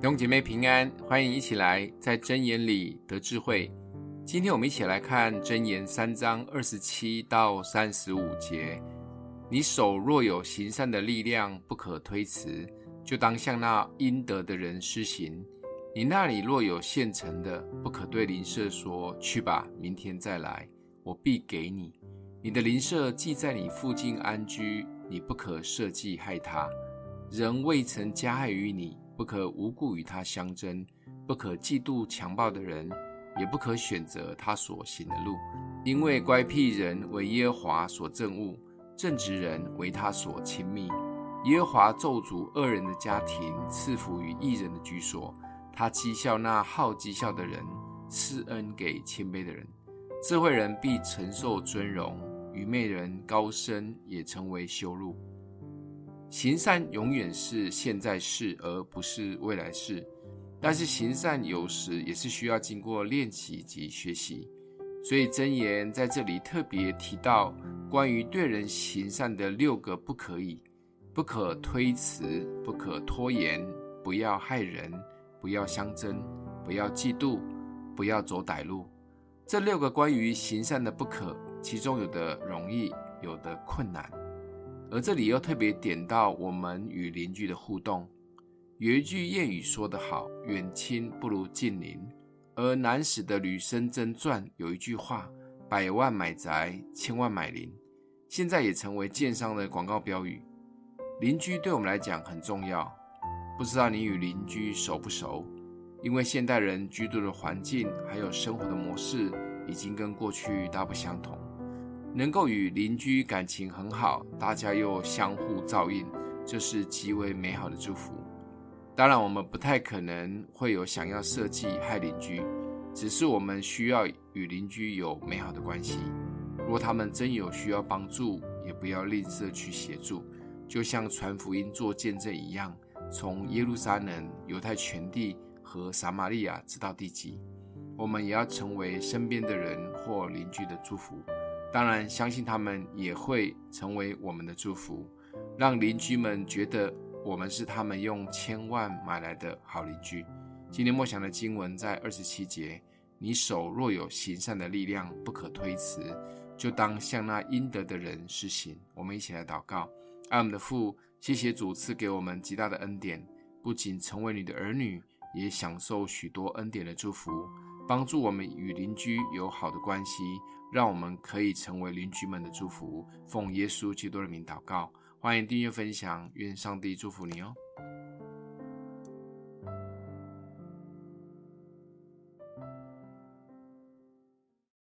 弟兄姐妹平安，欢迎一起来在真言里得智慧。今天我们一起来看真言三章二十七到三十五节。你手若有行善的力量，不可推辞，就当向那应得的人施行。你那里若有现成的，不可对邻舍说：“去吧，明天再来，我必给你。”你的邻舍既在你附近安居，你不可设计害他。人未曾加害于你。不可无故与他相争，不可嫉妒强暴的人，也不可选择他所行的路，因为乖僻人为耶和华所憎恶，正直人为他所亲密。耶和华咒诅恶人的家庭，赐福于义人的居所。他讥笑那好讥笑的人，赐恩给谦卑的人。智慧人必承受尊荣，愚昧人高升也成为羞辱。行善永远是现在式，而不是未来式。但是行善有时也是需要经过练习及学习。所以箴言在这里特别提到关于对人行善的六个不可以：不可推辞，不可拖延，不要害人，不要相争，不要嫉妒，不要走歹路。这六个关于行善的不可，其中有的容易，有的困难。而这里又特别点到我们与邻居的互动。有一句谚语说得好：“远亲不如近邻。”而南史的《吕生真传》有一句话：“百万买宅，千万买邻。”现在也成为建商的广告标语。邻居对我们来讲很重要，不知道你与邻居熟不熟？因为现代人居住的环境还有生活的模式，已经跟过去大不相同。能够与邻居感情很好，大家又相互照应，这是极为美好的祝福。当然，我们不太可能会有想要设计害邻居，只是我们需要与邻居有美好的关系。如果他们真有需要帮助，也不要吝啬去协助，就像传福音做见证一样，从耶路撒冷、犹太全地和撒玛利亚直到地极，我们也要成为身边的人或邻居的祝福。当然，相信他们也会成为我们的祝福，让邻居们觉得我们是他们用千万买来的好邻居。今天默想的经文在二十七节：你手若有行善的力量，不可推辞，就当向那应得的人施行。我们一起来祷告：爱我们的父，谢谢主赐给我们极大的恩典，不仅成为你的儿女，也享受许多恩典的祝福，帮助我们与邻居有好的关系。让我们可以成为邻居们的祝福。奉耶稣基督的名祷告，欢迎订阅分享，愿上帝祝福你哦。